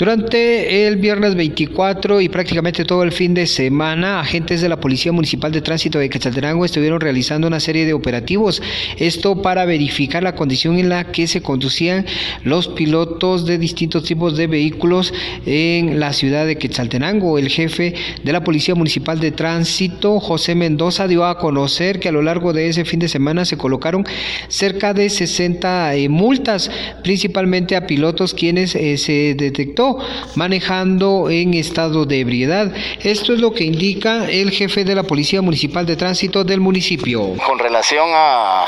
Durante el viernes 24 y prácticamente todo el fin de semana, agentes de la Policía Municipal de Tránsito de Quetzaltenango estuvieron realizando una serie de operativos, esto para verificar la condición en la que se conducían los pilotos de distintos tipos de vehículos en la ciudad de Quetzaltenango. El jefe de la Policía Municipal de Tránsito, José Mendoza, dio a conocer que a lo largo de ese fin de semana se colocaron cerca de 60 eh, multas, principalmente a pilotos quienes eh, se detectó manejando en estado de ebriedad. Esto es lo que indica el jefe de la Policía Municipal de Tránsito del municipio. Con relación a,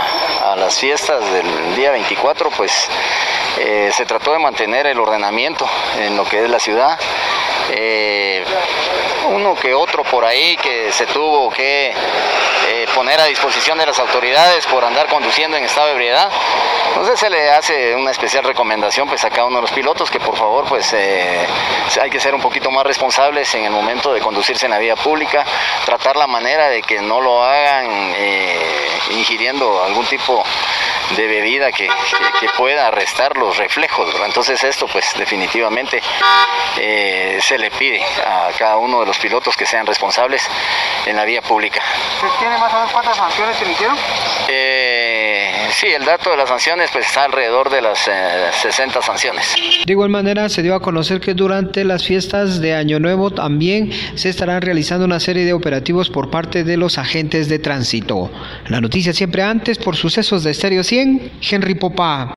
las fiestas del día 24, pues eh, se trató de mantener el ordenamiento en lo que es la ciudad. Eh, uno que otro por ahí que se tuvo que poner a disposición de las autoridades por andar conduciendo en estado de ebriedad. Entonces se le hace una especial recomendación pues a cada uno de los pilotos que por favor pues eh, hay que ser un poquito más responsables en el momento de conducirse en la vía pública, tratar la manera de que no lo hagan eh, ingiriendo algún tipo de bebida que, pueda arrestar los reflejos. Entonces esto pues definitivamente eh, se le pide a cada uno de los pilotos que sean responsables en la vía pública. tiene más o menos cuántas sanciones se emitieron? Eh, sí, el dato de las sanciones pues está alrededor de las 60 eh, sanciones. De igual manera se dio a conocer que durante las fiestas de Año Nuevo también se estarán realizando una serie de operativos por parte de los agentes de tránsito. La noticia siempre antes por sucesos de Estéreo 100, Henry Popa.